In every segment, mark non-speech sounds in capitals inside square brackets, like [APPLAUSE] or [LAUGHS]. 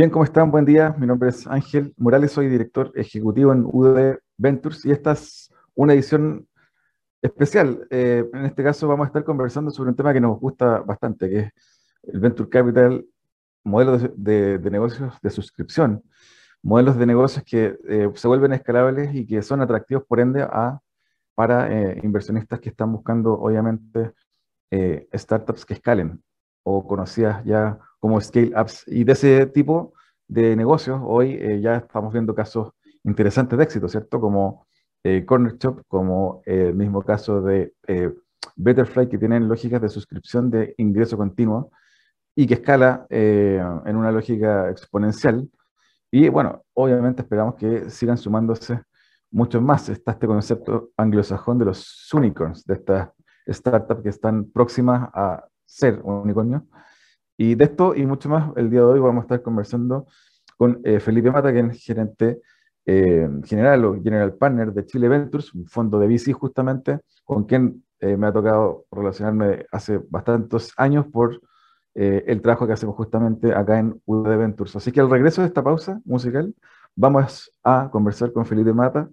Bien, ¿cómo están? Buen día. Mi nombre es Ángel Morales, soy director ejecutivo en UD Ventures y esta es una edición especial. Eh, en este caso vamos a estar conversando sobre un tema que nos gusta bastante, que es el Venture Capital, modelos de, negocios de suscripción, modelos de negocios que eh, se vuelven escalables y que son atractivos, por ende, a, para eh, inversionistas que están buscando, obviamente, startups que escalen o conocidas ya como scale-ups. Y de ese tipo de negocios, hoy eh, ya estamos viendo casos interesantes de éxito, ¿cierto? Como eh, Corner Shop, como eh, el mismo caso de Betterfly, que tienen lógicas de suscripción de ingreso continuo y que escala en una lógica exponencial. Y bueno, obviamente esperamos que sigan sumándose muchos más. Está este concepto anglosajón de los unicorns, de estas startups que están próximas a ser unicornio. Y de esto y mucho más, el día de hoy vamos a estar conversando con eh, Felipe Mata, que es gerente eh, general o general partner de Chile Ventures, un fondo de VC justamente, con quien eh, me ha tocado relacionarme hace bastantes años por el trabajo que hacemos justamente acá en UD Ventures. Así que al regreso de esta pausa musical, vamos a conversar con Felipe Mata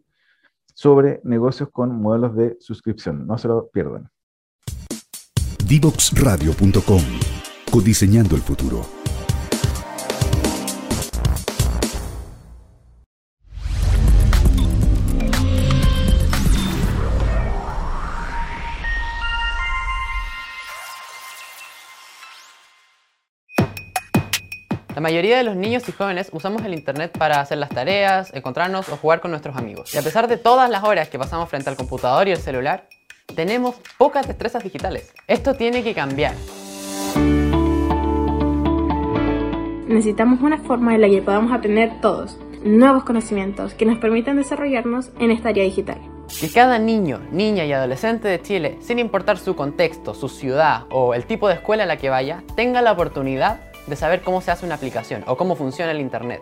sobre negocios con modelos de suscripción. No se lo pierdan. Divoxradio.com Codiseñando el futuro. La mayoría de los niños y jóvenes usamos el Internet para hacer las tareas, encontrarnos o jugar con nuestros amigos. Y a pesar de todas las horas que pasamos frente al computador y el celular, tenemos pocas destrezas digitales. Esto tiene que cambiar. Necesitamos una forma en la que podamos aprender todos nuevos conocimientos que nos permitan desarrollarnos en esta área digital. Que cada niño, niña y adolescente de Chile, sin importar su contexto, su ciudad o el tipo de escuela a la que vaya, tenga la oportunidad de saber cómo se hace una aplicación o cómo funciona el Internet.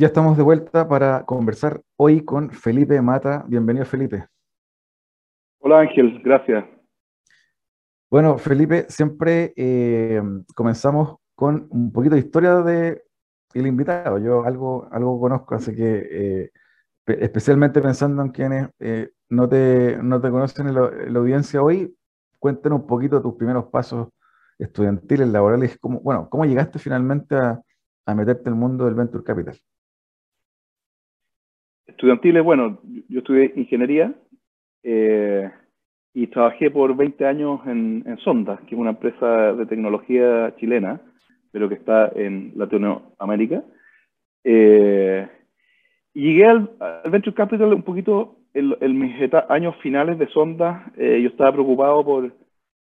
ya estamos de vuelta para conversar hoy con Felipe Mata. Bienvenido, Felipe. Hola, Ángel. Gracias. Bueno, Felipe, siempre eh, comenzamos con un poquito de historia de el invitado. Yo algo, algo conozco, así que eh, especialmente pensando en quienes eh, no, te, no te conocen en la, audiencia hoy, cuéntanos un poquito tus primeros pasos estudiantiles, laborales, cómo, bueno, cómo llegaste finalmente a, a meterte en el mundo del Venture Capital estudiantiles, bueno, yo estudié ingeniería eh, y trabajé por 20 años en, Sonda, que es una empresa de tecnología chilena, pero que está en Latinoamérica. Eh, llegué al, Venture Capital un poquito en, mis años finales de Sonda. Eh, yo estaba preocupado por,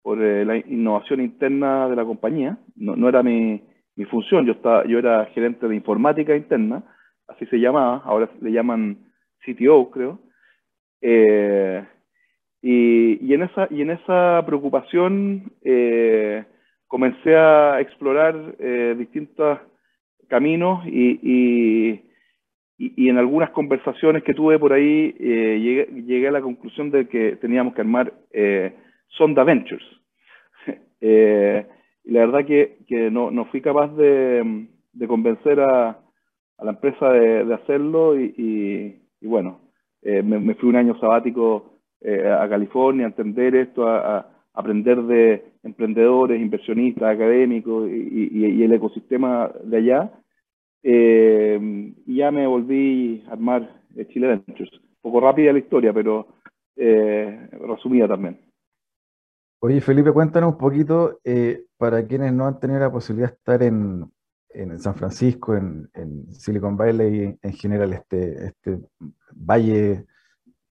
por la innovación interna de la compañía. No, era mi, mi función, yo, estaba, yo era gerente de informática interna así se llamaba, ahora le llaman CTO, creo. Eh, y, en esa, y en esa preocupación eh, comencé a explorar eh, distintos caminos y, en algunas conversaciones que tuve por ahí llegué, a la conclusión de que teníamos que armar Sonda Ventures. [LAUGHS] y la verdad que, no, fui capaz de convencer a, a la empresa de, hacerlo y, bueno, eh, me, fui un año sabático eh, a California a entender esto, a, aprender de emprendedores, inversionistas, académicos y, el ecosistema de allá. Eh, y ya me volví a armar Chile Ventures. Poco rápida la historia, pero resumida también. Oye, Felipe, cuéntanos un poquito, para quienes no han tenido la posibilidad de estar en, en San Francisco, en, Silicon Valley, en general, este, este valle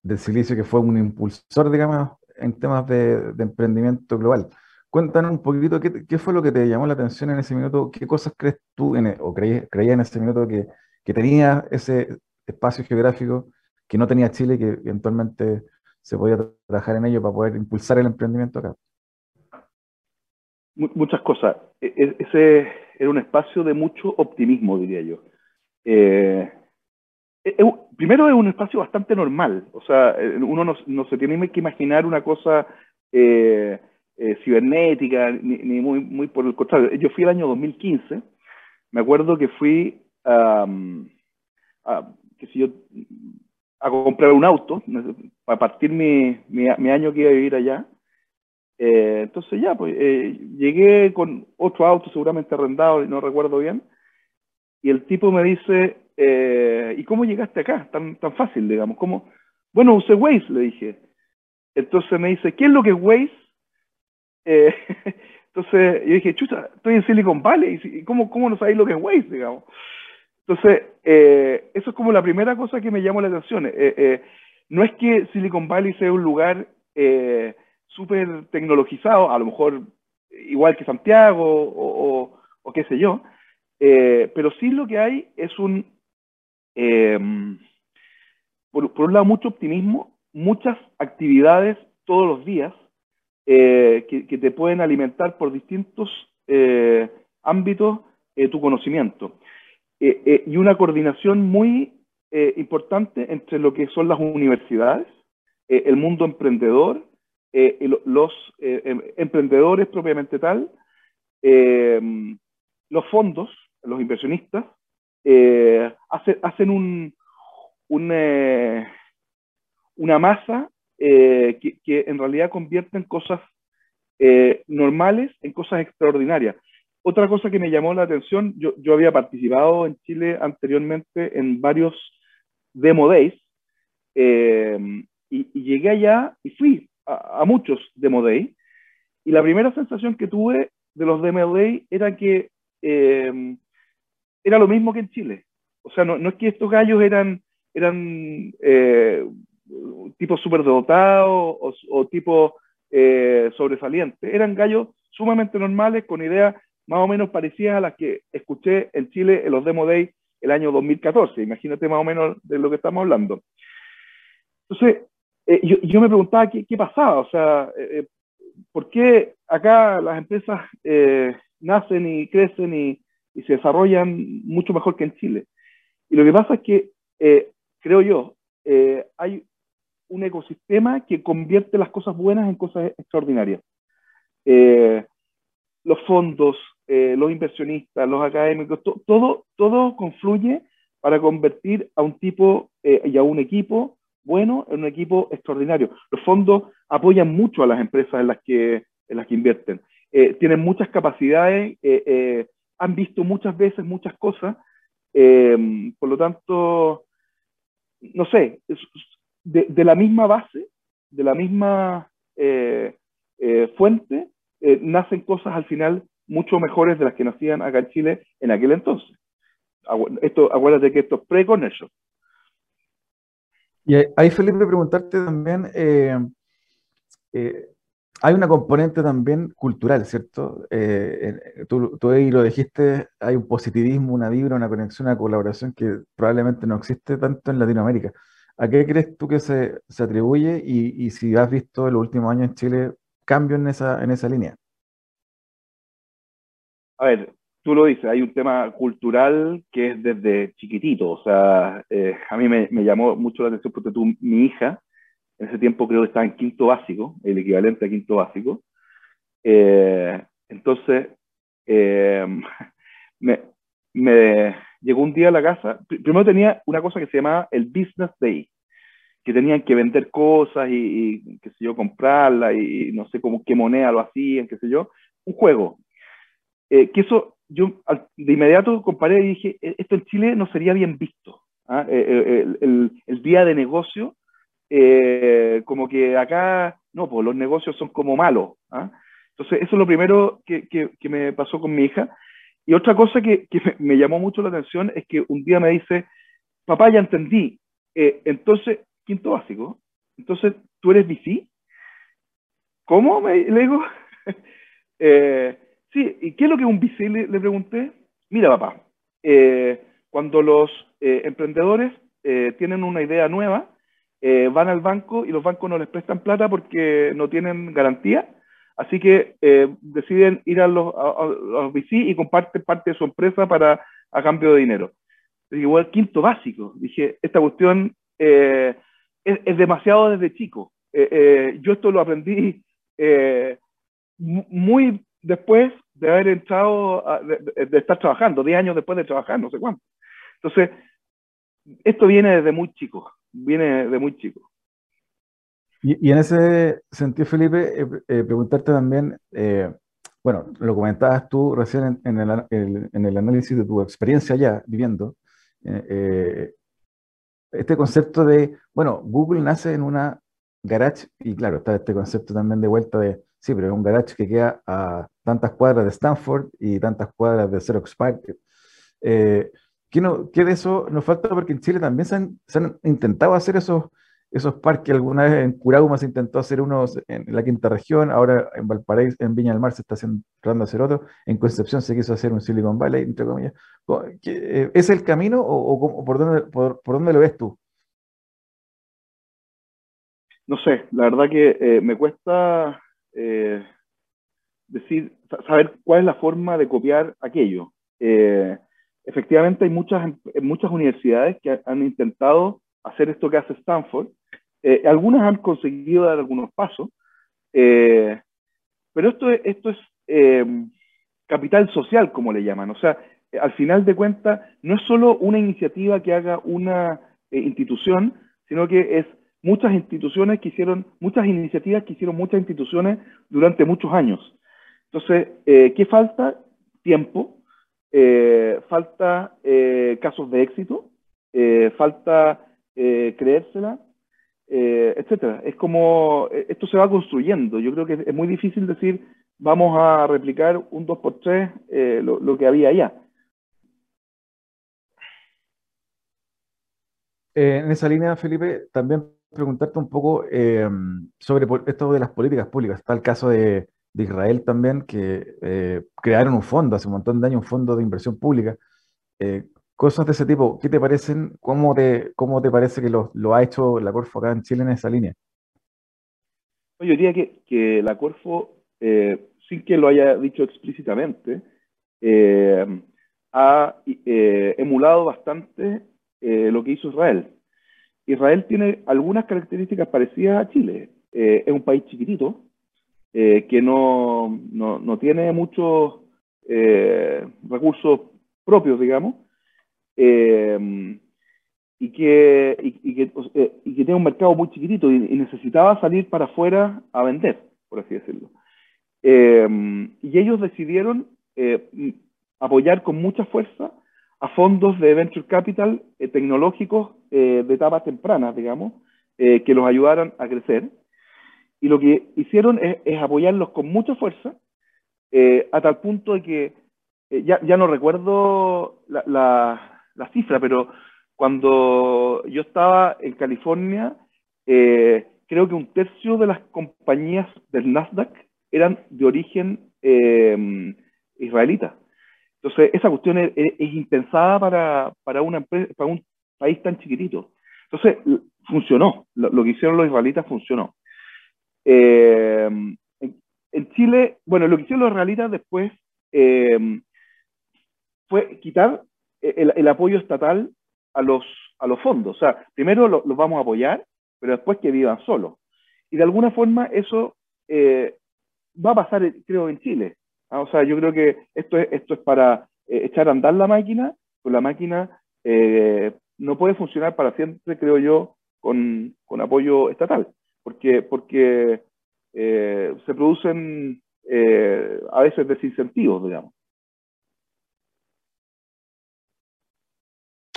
del silicio que fue un impulsor, digamos, en temas de, emprendimiento global. cuéntanos un poquito qué, fue lo que te llamó la atención en ese minuto, qué cosas crees tú en, e, o creías, en ese minuto que, que tenía ese espacio geográfico que no tenía Chile y que eventualmente se podía trabajar en ello para poder impulsar el emprendimiento acá. Muchas cosas. E, e, ese era un espacio de mucho optimismo, diría yo. Eh, e, primero es un espacio bastante normal, o sea, eh, uno no, se tiene que imaginar una cosa eh, cibernética, ni, muy, muy por el contrario. Yo fui el año 2015, me acuerdo que fui a, comprar un auto, para partir mi, mi, año que iba a vivir allá. Eh, entonces ya, pues eh, llegué con otro auto seguramente arrendado, no recuerdo bien, y el tipo me dice, eh, ¿y cómo llegaste acá? Tan, tan fácil, digamos. ¿Cómo? Bueno, usé Waze, le dije. Entonces me dice, ¿qué es lo que es Waze? [LAUGHS] entonces yo dije, chucha, estoy en Silicon Valley, ¿y cómo, cómo no sabéis lo que es Waze, digamos? Entonces, eh, eso es como la primera cosa que me llamó la atención. Eh, eh, no es que Silicon Valley sea un lugar súper tecnologizado, a lo mejor igual que Santiago o, qué sé yo, pero sí lo que hay es un, por, un lado, mucho optimismo, muchas actividades todos los días que, que, te pueden alimentar por distintos ámbitos tu conocimiento. Eh, eh, y una coordinación muy eh, importante entre lo que son las universidades, el mundo emprendedor, los em, emprendedores propiamente tal, los fondos, los inversionistas, hacen un, una masa que, en realidad convierte en cosas normales en cosas extraordinarias. Otra cosa que me llamó la atención, yo, había participado en Chile anteriormente en varios Demo Days eh, y, llegué allá y fui a, muchos Demo Days y la primera sensación que tuve de los Demo Days era que eh, era lo mismo que en Chile. O sea, no, no es que estos gallos eran, eran eh, tipos superdotados o, o tipos eh, sobresalientes, eran gallos sumamente normales con ideas más o menos parecidas a las que escuché en Chile en los Demo Days el año 2014. Imagínate más o menos de lo que estamos hablando. Entonces, eh, yo, me preguntaba qué, pasaba, o sea, eh, eh, ¿por qué acá las empresas nacen y crecen y, se desarrollan mucho mejor que en Chile? Y lo que pasa es que, creo yo, hay un ecosistema que convierte las cosas buenas en cosas extraordinarias. los fondos, los inversionistas, los académicos, todo, todo confluye para convertir a un tipo y a un equipo bueno en un equipo extraordinario. Los fondos apoyan mucho a las empresas en las que, en las que invierten. Eh, tienen muchas capacidades, han visto muchas veces muchas cosas, por lo tanto, no sé, de, la misma base, de la misma fuente, nacen cosas al final mucho mejores de las que nacían acá en Chile en aquel entonces. Esto, acuérdate que esto es pre eso. Y ahí, Felipe, preguntarte también, eh, eh, hay una componente también cultural, ¿cierto? Eh, tú, tú, ahí lo dijiste, hay un positivismo, una vibra, una conexión, una colaboración que probablemente no existe tanto en Latinoamérica. ¿A qué crees tú que se, se atribuye y, y, si has visto en los últimos años en Chile cambio en esa, en esa línea? a ver, tú lo dices, hay un tema cultural que es desde chiquitito, o sea, eh, a mí me, llamó mucho la atención porque tú, mi hija, en ese tiempo creo que estaba en quinto básico, el equivalente a quinto básico, eh, entonces eh, [LAUGHS] me, llegó un día a la casa, primero tenía una cosa que se llamaba el Business Day, que tenían que vender cosas y, y qué sé yo, comprarla y no sé cómo qué moneda lo hacían, qué sé yo, un juego. Eh, que eso yo de inmediato comparé y dije, e-, esto en Chile no sería bien visto. ¿ah? Eh, eh, el, día de negocio, como que acá, no, pues los negocios son como malos. ¿ah? Entonces, eso es lo primero que, que, me pasó con mi hija. Y otra cosa que, que, me llamó mucho la atención es que un día me dice, papá, ya entendí, entonces, quinto básico, entonces, ¿tú eres bici? ¿Cómo? Me, le digo, [LAUGHS] Eh, sí, ¿y qué es lo que un VC le, pregunté? Mira, papá, eh, cuando los eh, emprendedores tienen una idea nueva, van al banco y los bancos no les prestan plata porque no tienen garantía, así que deciden ir a los, a, VC y comparten parte de su empresa para, a cambio de dinero. Igual quinto básico, dije, esta cuestión es, es, demasiado desde chico. yo esto lo aprendí muy después de haber entrado, de, estar trabajando, 10 años después de trabajar, no sé cuánto. Entonces, esto viene desde muy chico, viene de muy chico. Y, en ese sentido, Felipe, eh, eh, preguntarte también, eh, bueno, lo comentabas tú recién en, el, en, el, análisis de tu experiencia allá viviendo, este concepto de, bueno, Google nace en una garage, y claro, está este concepto también de vuelta de Sí, pero es un garage que queda a tantas cuadras de Stanford y tantas cuadras de Xerox Park. Eh, ¿qué, no, ¿Qué de eso nos falta? Porque en Chile también se han, intentado hacer esos, esos parques. Alguna vez en Curauma se intentó hacer unos en la quinta región, ahora en Valparaíso, en Viña del Mar se está haciendo, tratando hacer otro. En Concepción se quiso hacer un Silicon Valley, entre comillas. Eh, ¿Es el camino o, por, dónde, por, dónde lo ves tú? No sé, la verdad que eh, me cuesta eh, decir, saber cuál es la forma de copiar aquello. Eh, efectivamente, hay muchas, muchas universidades que han intentado hacer esto que hace Stanford. Eh, algunas han conseguido dar algunos pasos, pero esto, esto es capital social, como le llaman. O sea, al final de cuentas, no es solo una iniciativa que haga una institución, sino que es muchas instituciones que hicieron, muchas iniciativas que hicieron muchas instituciones durante muchos años. Entonces, eh, ¿qué falta? Tiempo, eh, falta eh, casos de éxito, falta creérsela, etcétera. Es como, esto se va construyendo. Yo creo que es muy difícil decir, vamos a replicar un 2x3 lo, lo que había allá. en esa línea, Felipe, también preguntarte un poco eh, sobre esto de las políticas públicas. Está el caso de, Israel también, que eh, crearon un fondo hace un montón de años, un fondo de inversión pública. Eh, cosas de ese tipo, ¿qué te parecen? ¿Cómo te, cómo te parece que lo, ha hecho la Corfo acá en Chile en esa línea? Yo diría que, que la Corfo, sin que lo haya dicho explícitamente, ha emulado bastante lo que hizo Israel. Israel tiene algunas características parecidas a Chile. Eh, es un país chiquitito, eh, que no, no, tiene muchos eh, recursos propios, digamos, y, que, y, que, y, que, tiene un mercado muy chiquitito y, necesitaba salir para afuera a vender, por así decirlo. y ellos decidieron apoyar con mucha fuerza a fondos de venture capital tecnológicos eh, de etapas tempranas, digamos, eh, que los ayudaran a crecer. Y lo que hicieron es, apoyarlos con mucha fuerza, eh, a tal punto de que, ya, ya, no recuerdo la, la, cifra, pero cuando yo estaba en California, creo que un tercio de las compañías del Nasdaq eran de origen israelita. Entonces, esa cuestión es, es impensada para, una empresa, para un país tan chiquitito. Entonces, funcionó. Lo, que hicieron los israelitas funcionó. Eh, en, Chile, bueno, lo que hicieron los israelitas después eh, fue quitar el, apoyo estatal a los, a los fondos. O sea, primero los vamos a apoyar, pero después que vivan solos. Y de alguna forma eso eh, va a pasar, creo, en Chile. Ah, o sea, yo creo que esto es, esto es para echar a andar la máquina, con la máquina no puede funcionar para siempre, creo yo, con, apoyo estatal, porque, porque eh, se producen eh, a veces desincentivos, digamos.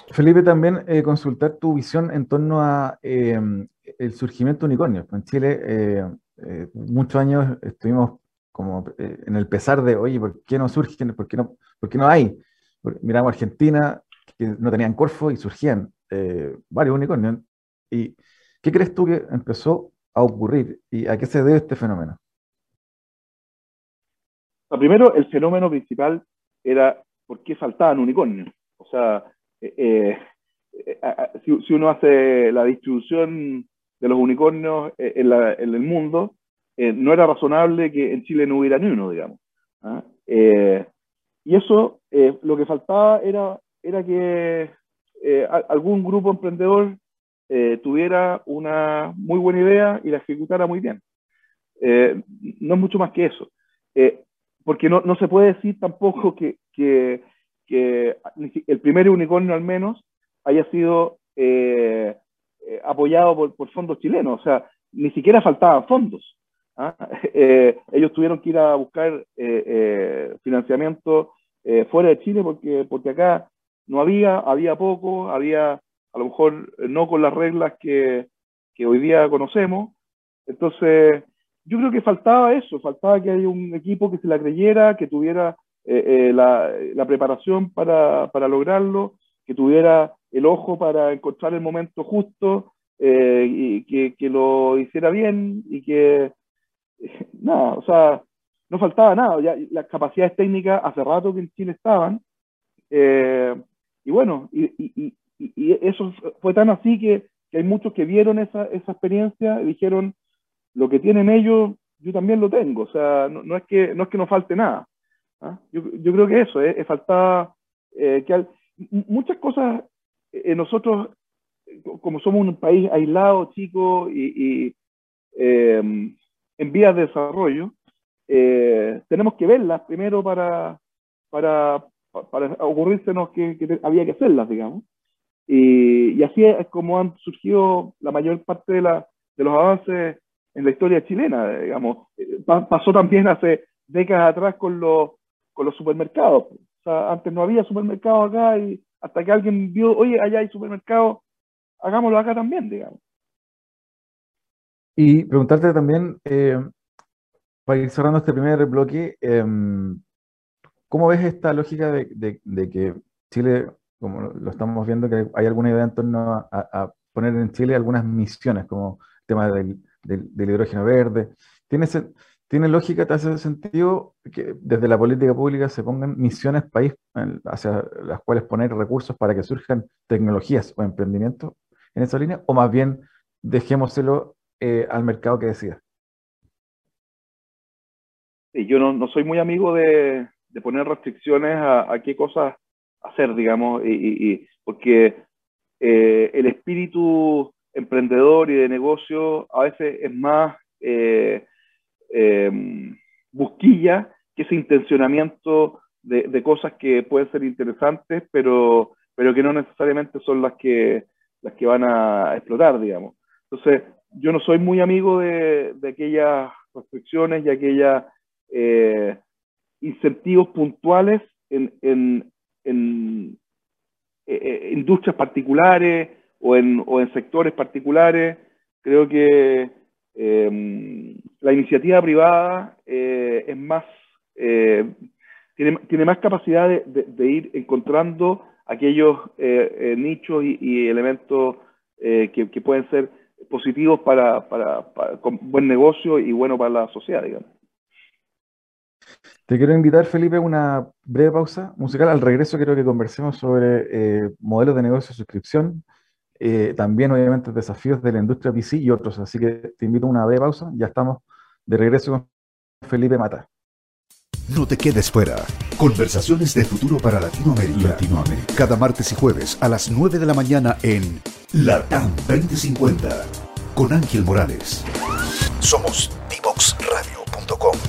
Felipe, también eh, consultar tu visión en torno a el surgimiento de unicornios. En Chile, muchos años estuvimos como en el pesar de, oye, ¿por qué no surgen? ¿Por qué no, por qué no hay? Miramos Argentina, que no tenían Corfo y surgían varios unicornios. ¿Y qué crees tú que empezó a ocurrir y a qué se debe este fenómeno? primero, el fenómeno principal era por qué faltaban unicornios. O sea, eh, eh, si, uno hace la distribución de los unicornios en, el mundo, no era razonable que en Chile no hubiera ni uno, digamos. ¿ah? y eso, lo que faltaba era, era que algún grupo emprendedor tuviera una muy buena idea y la ejecutara muy bien. no es mucho más que eso porque no, no, se puede decir tampoco que, que, el primer unicornio al menos haya sido eh, eh, apoyado por, por, fondos chilenos, o sea, ni siquiera faltaban fondos. ¿ah? [LAUGHS] Eh, ellos tuvieron que ir a buscar financiamiento fuera de Chile porque, porque acá no había, había poco, había a lo mejor no con las reglas que, que hoy día conocemos. Entonces, yo creo que faltaba eso, faltaba que haya un equipo que se la creyera, que tuviera eh, eh, la, la, preparación para, para, lograrlo, que tuviera el ojo para encontrar el momento justo eh, y que, que, lo hiciera bien y que, [LAUGHS] nada, o sea, no faltaba nada, ya las capacidades técnicas hace rato que en Chile estaban, y bueno, y, y, eso fue tan así que, hay muchos que vieron esa, esa experiencia y dijeron, lo que tienen ellos, yo también lo tengo. O sea, no, es, que, no es que no falte nada. ¿ah? Yo, yo, creo que eso, es, falta eh, que muchas cosas eh, nosotros, como somos un país aislado, chico y, eh, en vías de desarrollo, tenemos que verlas primero para, para, para ocurrírsenos que, que había que hacerlas, digamos. Y, así es como han surgido la mayor parte de, la, de los avances en la historia chilena, digamos. Pasó también hace décadas atrás con los, supermercados. Antes no había supermercados acá y hasta que alguien vio, oye, allá hay supermercados, hagámoslo acá también, digamos. Y preguntarte también, eh, para ir cerrando este primer bloque, em, ¿cómo ves esta lógica de, que Chile, como lo estamos viendo, que hay alguna idea en torno a, poner en Chile algunas misiones, como el tema del del, hidrógeno verde. ¿Tiene, ¿Tiene lógica, te hace sentido que desde la política pública se pongan misiones país hacia las cuales poner recursos para que surjan tecnologías o emprendimientos en esa línea? ¿O más bien dejémoselo eh, al mercado que decida? yo no, soy muy amigo de, poner restricciones a, qué cosas hacer, digamos, y, porque eh, el espíritu emprendedor y de negocio a veces es más eh, em, busquilla que ese intencionamiento de, cosas que pueden ser interesantes, pero, pero que no necesariamente son las que, las que van a explotar, digamos. Entonces, yo no soy muy amigo de, aquellas restricciones y aquellos eh, incentivos puntuales en, en eh, industrias particulares o en, o en sectores particulares. Creo que em, la iniciativa privada eh, es más, eh, tiene, tiene, más capacidad de, ir encontrando aquellos eh, nichos y, elementos que, que, pueden ser positivos para, para, buen negocio y bueno para la sociedad, digamos. Te quiero invitar, Felipe, a una breve pausa musical. Al regreso quiero que conversemos sobre modelos de negocio de suscripción, eh, también obviamente desafíos de la industria PC y otros. Así que te invito a una breve pausa. Ya estamos de regreso con Felipe Mata. No te quedes fuera. Conversaciones de futuro para Latinoamérica. Latinoamérica. Cada martes y jueves a las 9 de la mañana en LATAM 2050 con Ángel Morales. Somos divoxradio.com.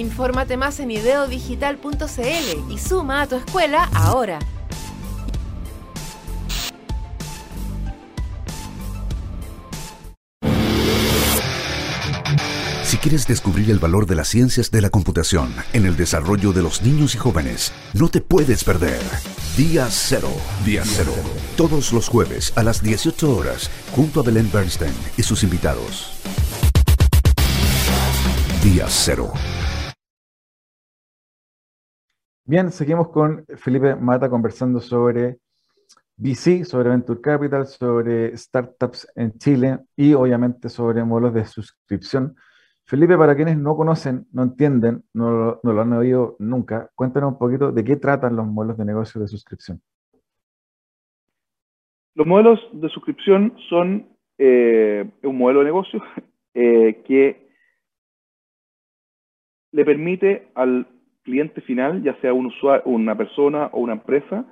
Infórmate más en ideodigital.cl y suma a tu escuela ahora. Si quieres descubrir el valor de las ciencias de la computación en el desarrollo de los niños y jóvenes, no te puedes perder. Día Cero. Día Cero. Todos los jueves a las 18 horas, junto a Belén Bernstein y sus invitados. Día Cero. Bien, seguimos con Felipe Mata conversando sobre VC, sobre Venture Capital, sobre startups en Chile y obviamente sobre modelos de suscripción. Felipe, para quienes no conocen, no entienden, no, lo han oído nunca, cuéntanos un poquito de qué tratan los modelos de negocio de suscripción. Los modelos de suscripción son eh, un modelo de negocio [LAUGHS] eh, que le permite al cliente final, ya sea un usuario, una persona o una empresa,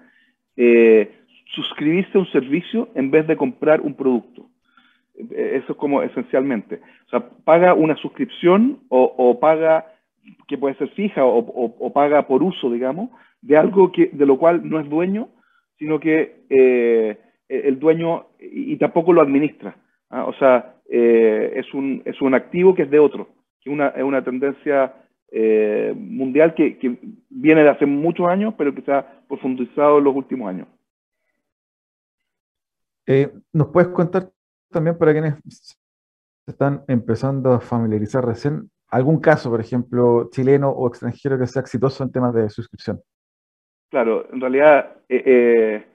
eh, suscribirse a un servicio en vez de comprar un producto. Eso es como esencialmente. O sea, paga una suscripción o, paga, que puede ser fija o, paga por uso, digamos, de algo que, de lo cual no es dueño, sino que eh, el dueño y, tampoco lo administra. ¿ah? O sea, eh, es, un, es un activo que es de otro, que una, es una tendencia eh, mundial que, que, viene de hace muchos años, pero que se ha profundizado en los últimos años. ¿Nos puedes contar también para quienes se están empezando a familiarizar recién, algún caso, por ejemplo, chileno o extranjero que sea exitoso en temas de suscripción? Claro, en realidad eh, eh,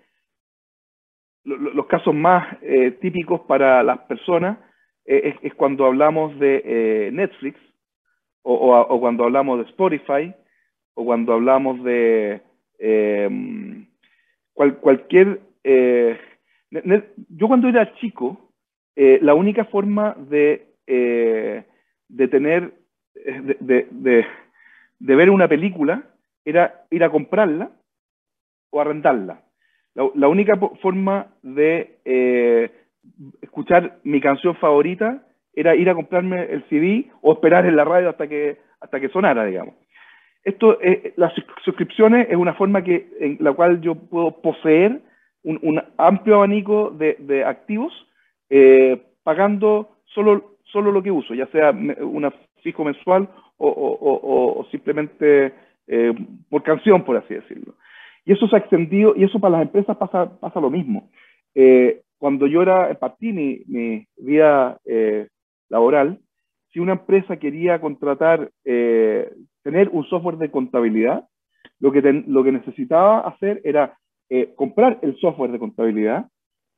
los casos más eh, típicos para las personas es, cuando hablamos de Netflix o, cuando hablamos de Spotify o cuando hablamos de cualquier... yo cuando era chico, eh, la única forma de, eh, de tener, eh, de, de, ver una película era ir a comprarla o arrendarla. La, la única forma de escuchar mi canción favorita era ir a comprarme el CD o esperar en la radio hasta que, hasta que sonara, digamos. Esto, las suscripciones es una forma que, en la cual yo puedo poseer un, un amplio abanico de, de activos eh, pagando solo, solo lo que uso, ya sea una fijo mensual o, simplemente eh, por canción, por así decirlo. Y eso se ha extendido, y eso para las empresas pasa, pasa lo mismo. Eh, cuando yo era, partí mi vida laboral, si una empresa quería contratar, tener un software de contabilidad, lo que, lo que necesitaba hacer era comprar el software de contabilidad,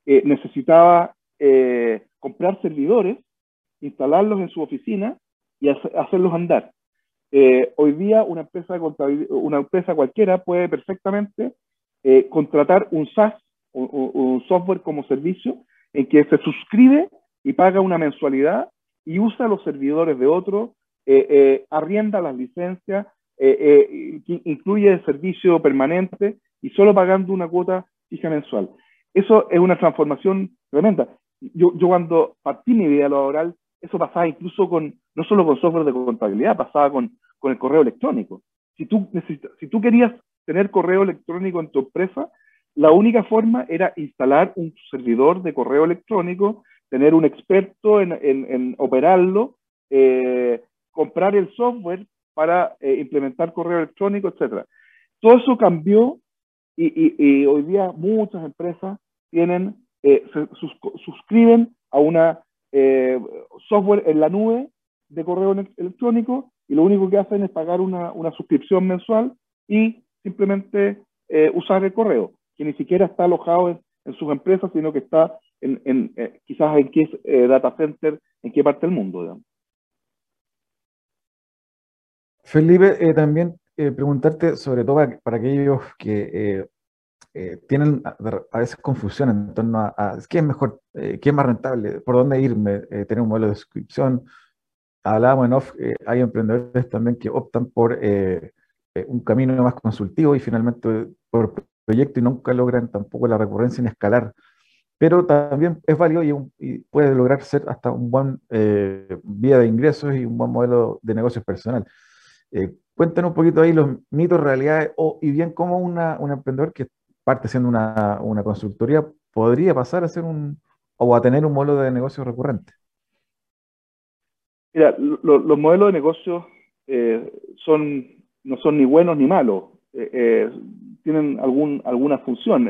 necesitaba eh, comprar servidores, instalarlos en su oficina y hacerlos andar. Eh, hoy día una empresa, una empresa cualquiera puede perfectamente eh, contratar un SaaS, un, software como servicio, en que se suscribe y paga una mensualidad y usa los servidores de otro, arrienda las licencias, incluye el servicio permanente y solo pagando una cuota fija mensual. Eso es una transformación tremenda yo, yo cuando partí mi vida laboral, eso pasaba incluso con, no solo con software de contabilidad, pasaba con, con el correo electrónico. Si tú, si tú querías tener correo electrónico en tu empresa, la única forma era instalar un servidor de correo electrónico, tener un experto en, en, operarlo, eh, comprar el software para eh, implementar correo electrónico, etc. Todo eso cambió y, hoy día muchas empresas tienen eh, se suscriben a una eh, software en la nube de correo electrónico y lo único que hacen es pagar una, suscripción mensual y simplemente usar el correo, que ni siquiera está alojado en, sus empresas, sino que está en, en quizás en qué data center, en qué parte del mundo. Felipe, también preguntarte sobre todo para, aquellos que eh, tienen a, veces confusión en torno a, qué es mejor, eh, qué es más rentable, por dónde irme, eh, tener un modelo de suscripción. Hablábamos en off, hay emprendedores también que optan por un camino más consultivo y finalmente por proyecto y nunca logran tampoco la recurrencia ni escalar. Pero también es válido y, puede lograr ser hasta un buen vía de ingresos y un buen modelo de negocios personal. cuéntanos un poquito ahí los mitos, realidades, o, y bien cómo una, un emprendedor que parte siendo una, una consultoría podría pasar a ser un, o a tener un modelo de negocio recurrente. Mira, los modelos de negocio eh, son, no son ni buenos ni malos, eh, eh, tienen algún, alguna función.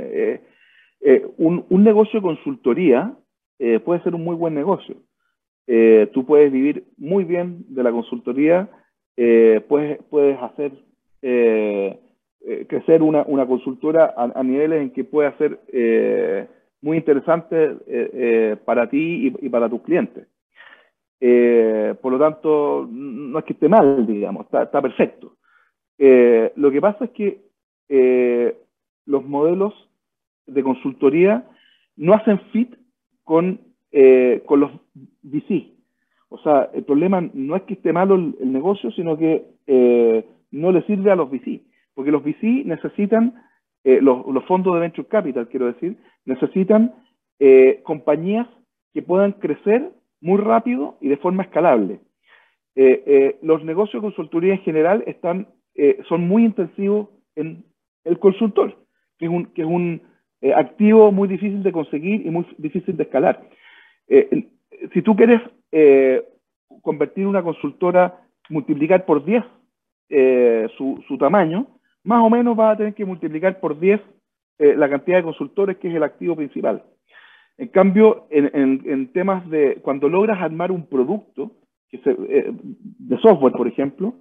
Un, un, negocio de consultoría puede ser un muy buen negocio. tú puedes vivir muy bien de la consultoría, puedes, puedes hacer crecer una, una consultora a, niveles en que puede ser muy interesante para ti y, y para tus clientes. Eh, por lo tanto, no es que esté mal, digamos, está, perfecto. Eh, lo que pasa es que eh, los modelos de consultoría no hacen fit con, con los VC. O sea, el problema no es que esté malo el, negocio, sino que no le sirve a los VC. Porque los VC necesitan, los, los, fondos de Venture Capital, quiero decir, necesitan compañías que puedan crecer muy rápido y de forma escalable. Eh, eh, los negocios de consultoría en general están, eh, son muy intensivos en el consultor, que es un, que es un activo muy difícil de conseguir y muy difícil de escalar. si tú quieres convertir una consultora, multiplicar por 10 su, tamaño, más o menos vas a tener que multiplicar por 10 la cantidad de consultores, que es el activo principal. En cambio, en, temas de cuando logras armar un producto eh, de software, por ejemplo,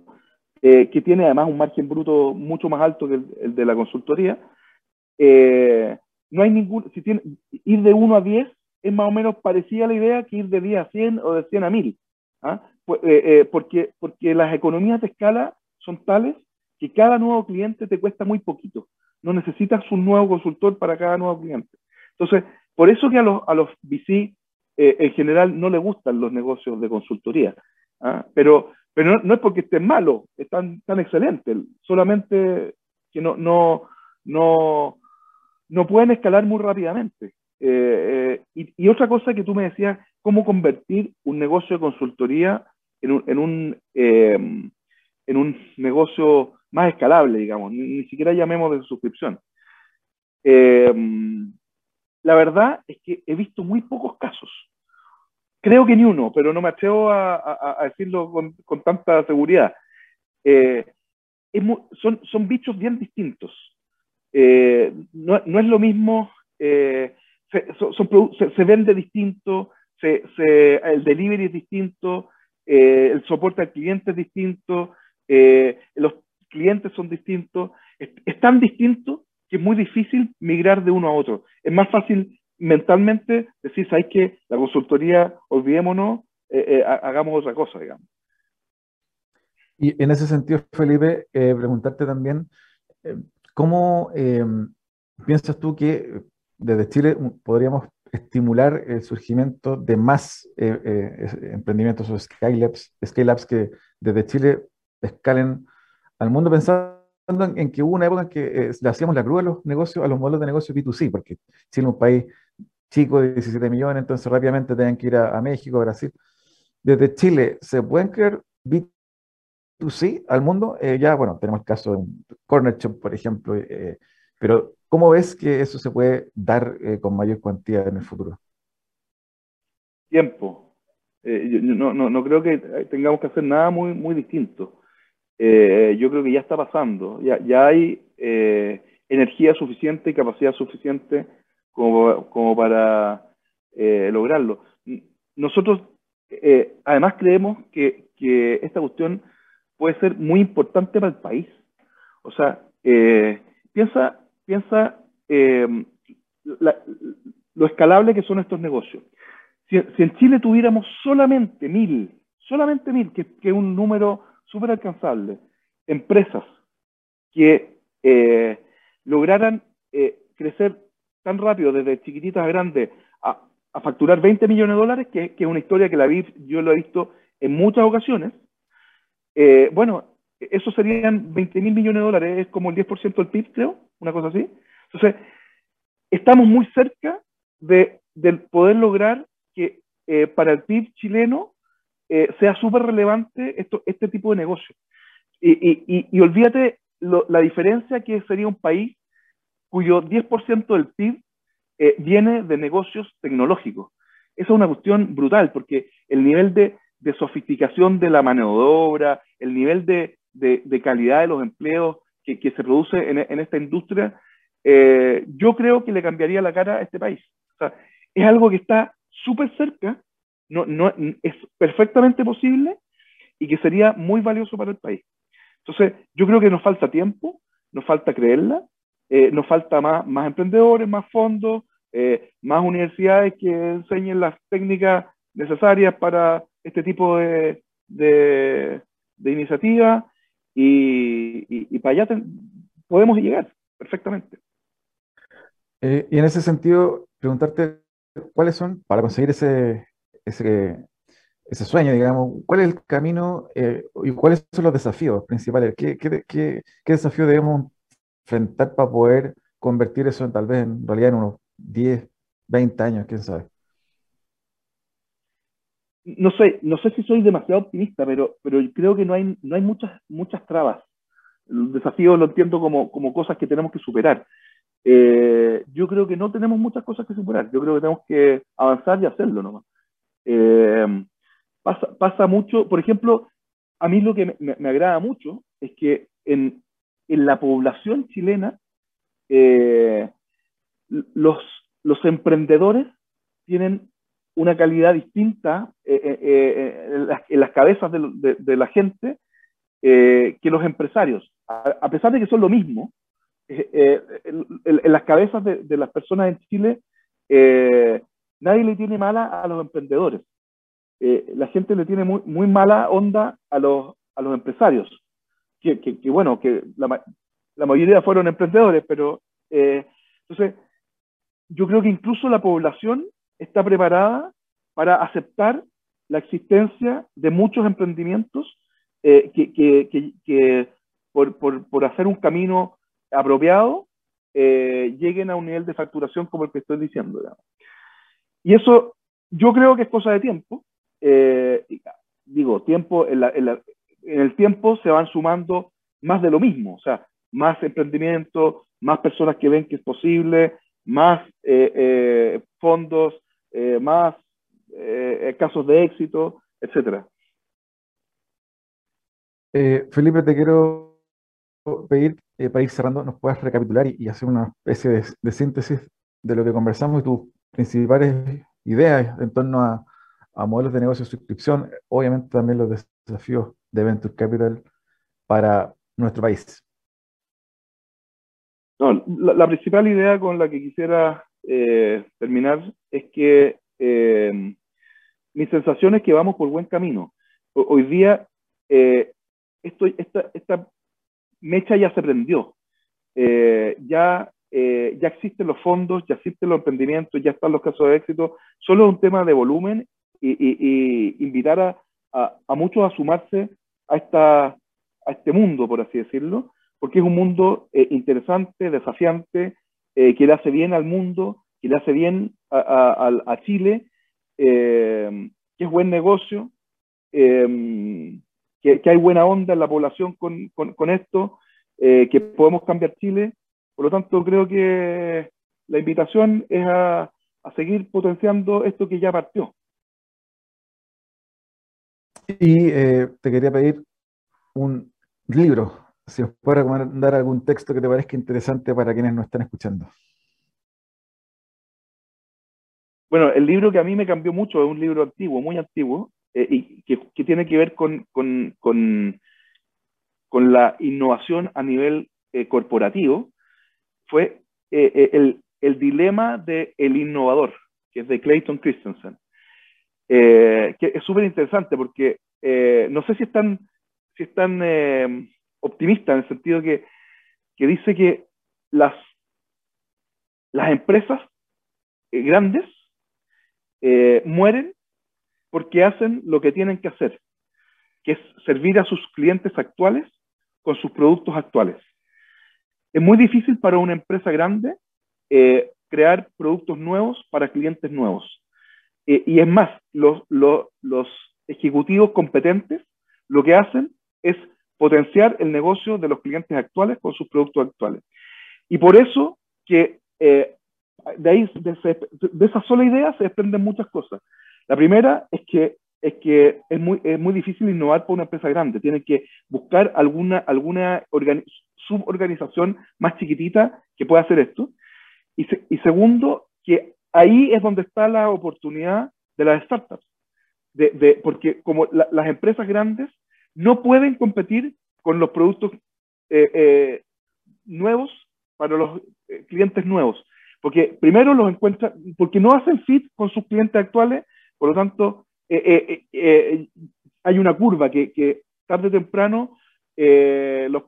eh, que tiene además un margen bruto mucho más alto que el, de la consultoría, eh, no hay ningún, si tiene, ir de 1 a 10 es más o menos parecida a la idea que ir de 10 a 100 o de 100 a 1000, ¿ah? pues, porque, porque las economías de escala son tales que cada nuevo cliente te cuesta muy poquito. No necesitas un nuevo consultor para cada nuevo cliente. Entonces, por eso que a los, a los VC eh, en general no les gustan los negocios de consultoría. ¿ah? Pero, pero no, es porque estén malos, están tan excelentes, solamente que no, no, no, no pueden escalar muy rápidamente. Eh, eh, y, otra cosa que tú me decías, cómo convertir un negocio de consultoría en un, en un, en un negocio más escalable, digamos, ni, siquiera llamemos de suscripción. Eh, la verdad es que he visto muy pocos casos. Creo que ni uno, pero no me atrevo a, decirlo con, tanta seguridad. Eh, son, son bichos bien distintos. Eh, no, es lo mismo, eh, se, vende distinto, el delivery es distinto, el soporte al cliente es distinto, los clientes son distintos, es tan distinto que es muy difícil migrar de uno a otro. Es más fácil mentalmente decir, ¿sabes qué? La consultoría, olvidémonos, eh, eh, hagamos otra cosa, digamos. Y en ese sentido, Felipe, eh, preguntarte también, ¿cómo piensas tú que desde Chile podríamos estimular el surgimiento de más emprendimientos o scale-ups, scale que desde Chile escalen al mundo pensando en que hubo una época en que eh, le hacíamos la cruz a los negocios, a los modelos de negocio B2C, porque Chile es un país chico de 17 millones, entonces rápidamente tenían que ir a, México, a Brasil. Desde Chile, ¿se pueden crear B2C al mundo? Eh, ya, bueno, tenemos el caso de Corner Shop, por ejemplo, eh, pero ¿cómo ves que eso se puede dar con mayor cuantía en el futuro? Tiempo. no, no, no creo que tengamos que hacer nada muy, muy distinto. Eh, yo creo que ya está pasando. Ya, ya hay eh, energía suficiente y capacidad suficiente como, como para eh, lograrlo. Nosotros, además, creemos que, que, esta cuestión puede ser muy importante para el país. O sea, piensa, piensa lo escalable que son estos negocios. Si, si, en Chile tuviéramos solamente mil, solamente mil, que es un número súper alcanzable, empresas que eh, lograran eh, crecer tan rápido desde chiquititas a grandes a, facturar 20 millones de dólares, que, es una historia que la vi, yo lo he visto en muchas ocasiones, eh, bueno, eso serían 20 mil millones de dólares, es como el 10% del PIB, creo, una cosa así. Entonces, estamos muy cerca de, poder lograr que para el PIB chileno eh, sea súper relevante este tipo de negocio. Y, olvídate la diferencia que sería un país cuyo 10% del PIB eh, viene de negocios tecnológicos. Esa es una cuestión brutal, porque el nivel de, sofisticación de la mano de obra, el nivel de, calidad de los empleos que, se produce en, esta industria, eh, yo creo que le cambiaría la cara a este país. es algo que está súper cerca, no, no, es perfectamente posible y que sería muy valioso para el país. Entonces, yo creo que nos falta tiempo, nos falta creerla, eh, nos falta más, más emprendedores, más fondos, eh, más universidades que enseñen las técnicas necesarias para este tipo de, de, iniciativas y, para allá podemos llegar perfectamente. Eh, y en ese sentido, preguntarte cuáles son, para conseguir ese, ese ese sueño, digamos, ¿cuál es el camino eh, y cuáles son los desafíos principales? ¿Qué, qué, qué, qué desafío debemos enfrentar para poder convertir eso en tal vez en realidad en unos 10, 20 años, quién sabe? No sé, no sé si soy demasiado optimista, pero, pero creo que no hay, no hay muchas, muchas trabas. El desafío lo entiendo como, como cosas que tenemos que superar. Eh, yo creo que no tenemos muchas cosas que superar. Yo creo que tenemos que avanzar y hacerlo nomás. Eh, pasa, mucho, por ejemplo, a mí lo que me, agrada mucho es que en, en la población chilena eh, los, los emprendedores tienen una calidad distinta eh, eh, en, las, cabezas de, la gente que los empresarios. A, pesar de que son lo mismo, en, las cabezas de, las personas en Chile, nadie le tiene mala a los emprendedores. Eh, la gente le tiene muy, mala onda a los, a los empresarios, que, bueno, que la, mayoría fueron emprendedores, pero eh, entonces yo creo que incluso la población está preparada para aceptar la existencia de muchos emprendimientos eh, que, que, que por, por, por, hacer un camino apropiado lleguen a un nivel de facturación como el que estoy diciendo. Y eso yo creo que es cosa de tiempo, eh, digo, tiempo, en, el tiempo se van sumando más de lo mismo, o sea, más emprendimiento, más personas que ven que es posible, más eh, eh, fondos, más casos de éxito, etcétera. Felipe, te quiero pedir, para ir cerrando, nos puedas recapitular y, hacer una especie de, de, síntesis de lo que conversamos y tus principales ideas en torno a, a modelos de negocio de suscripción, obviamente también los desafíos de Venture Capital para nuestro país. No, la, principal idea con la que quisiera eh, terminar es que eh, mi sensación es que vamos por buen camino. hoy día, eh, esta, mecha ya se prendió. ya, ya existen los fondos, ya existen los emprendimientos, ya están los casos de éxito. Solo es un tema de volumen y, invitar a, a, muchos a sumarse a, esta, a este mundo, por así decirlo, porque es un mundo eh, interesante, desafiante, eh, que le hace bien al mundo, que le hace bien a, Chile, eh, que es buen negocio, que, hay buena onda en la población con, esto, que podemos cambiar Chile. Por lo tanto, creo que la invitación es a, a seguir potenciando esto que ya partió. Y te quería pedir un libro, si os puede recomendar algún texto que te parezca interesante para quienes nos están escuchando. Bueno, el libro que a mí me cambió mucho es un libro antiguo, muy antiguo, eh, y que, tiene que ver con, con, con, la innovación a nivel eh, corporativo, fue el, el, dilema del el innovador, que es de Clayton Christensen. Eh, que es súper interesante porque eh, no sé si están, si están eh, optimistas en el sentido que, que dice que las, las empresas grandes mueren porque hacen lo que tienen que hacer, que es servir a sus clientes actuales con sus productos actuales. Es muy difícil para una empresa grande crear productos nuevos para clientes nuevos. Eh, y es más, los, los, ejecutivos competentes lo que hacen es potenciar el negocio de los clientes actuales con sus productos actuales. Y por eso que eh, de, ahí, de, esa sola idea se desprenden muchas cosas. La primera es que es que es muy, es muy difícil innovar para una empresa grande. Tiene que buscar alguna, alguna suborganización más chiquitita que pueda hacer esto. Y, segundo, que ahí es donde está la oportunidad de las startups. De, de, porque como las empresas grandes no pueden competir con los productos eh, eh, nuevos para los eh, clientes nuevos. Porque primero los encuentran, porque no hacen fit con sus clientes actuales, por lo tanto, hay una curva que, tarde o temprano los,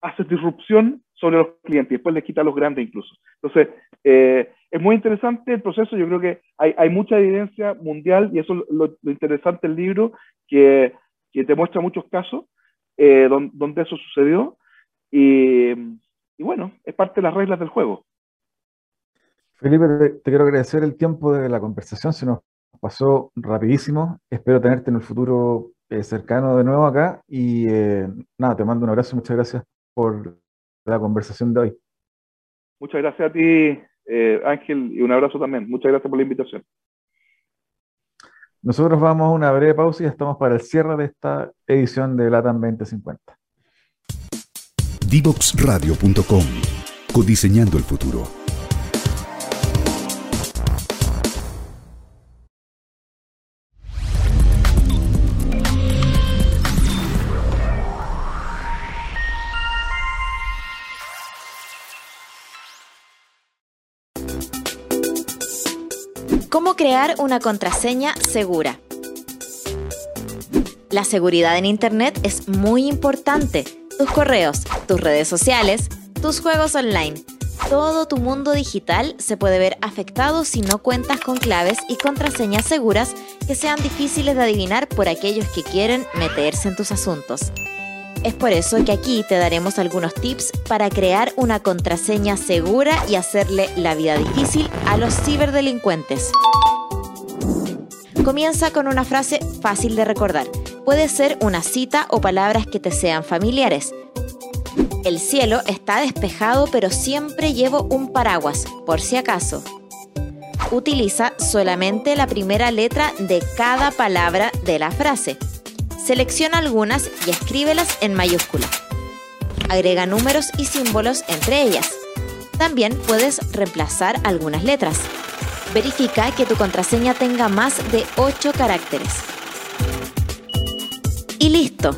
hace disrupción sobre los clientes y después les quita a los grandes incluso. Entonces, es muy interesante el proceso, yo creo que hay, mucha evidencia mundial y eso es lo, lo interesante del libro, que, que, te muestra muchos casos eh, donde, eso sucedió y, y, bueno, es parte de las reglas del juego. Felipe, te, quiero agradecer el tiempo de la conversación, se nos pasó rapidísimo, espero tenerte en el futuro eh, cercano de nuevo acá y eh, nada, te mando un abrazo, muchas gracias por la conversación de hoy. Muchas gracias a ti, eh, Ángel, y un abrazo también. Muchas gracias por la invitación. Nosotros vamos a una breve pausa y estamos para el cierre de esta edición de LATAM 2050. Divoxradio.com Codiseñando el futuro. Crear una contraseña segura. La seguridad en Internet es muy importante. Tus correos, tus redes sociales, tus juegos online. Todo tu mundo digital se puede ver afectado si no cuentas con claves y contraseñas seguras que sean difíciles de adivinar por aquellos que quieren meterse en tus asuntos. Es por eso que aquí te daremos algunos tips para crear una contraseña segura y hacerle la vida difícil a los ciberdelincuentes. Comienza con una frase fácil de recordar. Puede ser una cita o palabras que te sean familiares. El cielo está despejado pero siempre llevo un paraguas, por si acaso. Utiliza solamente la primera letra de cada palabra de la frase. Selecciona algunas y escríbelas en mayúscula. Agrega números y símbolos entre ellas. También puedes reemplazar algunas letras. Verifica que tu contraseña tenga más de 8 caracteres. Y listo.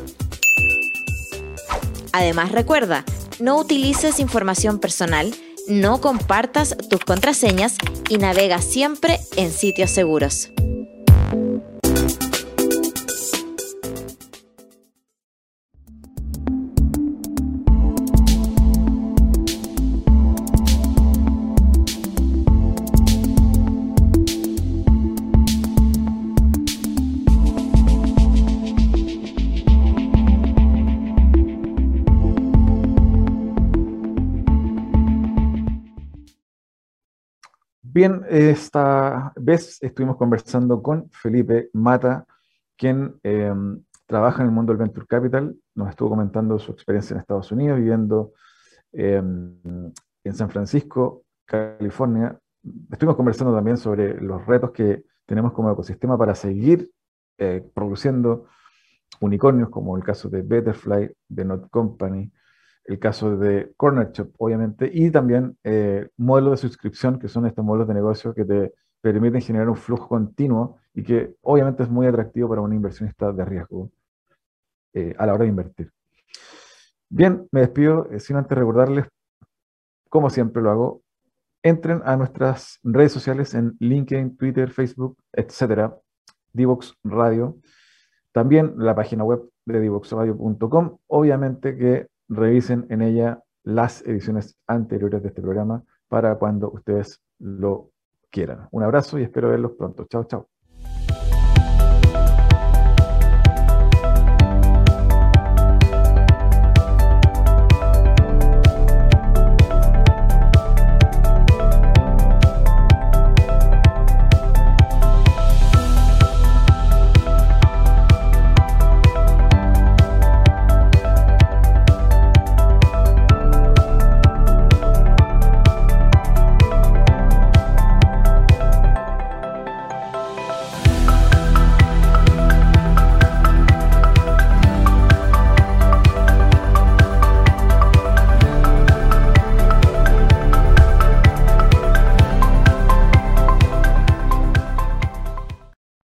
Además recuerda, no utilices información personal, no compartas tus contraseñas y navega siempre en sitios seguros. Bien, esta vez estuvimos conversando con Felipe Mata, quien em, trabaja en el mundo del Venture Capital. Nos estuvo comentando su experiencia en Estados Unidos, viviendo em, en San Francisco, California. Estuvimos conversando también sobre los retos que tenemos como ecosistema para seguir eh, produciendo unicornios, como el caso de Betterfly, de Not Company, el caso de Corner Shop, obviamente, y también eh, modelos de suscripción, que son estos modelos de negocio que te permiten generar un flujo continuo y que obviamente es muy atractivo para un inversionista de riesgo eh, a la hora de invertir. Bien, me despido eh, sin antes recordarles, como siempre lo hago, entren a nuestras redes sociales en LinkedIn, Twitter, Facebook, etcétera, Divox Radio, también la página web de divoxradio.com, obviamente que revisen en ella las ediciones anteriores de este programa para cuando ustedes lo quieran. Un abrazo y espero verlos pronto. Chao, chao.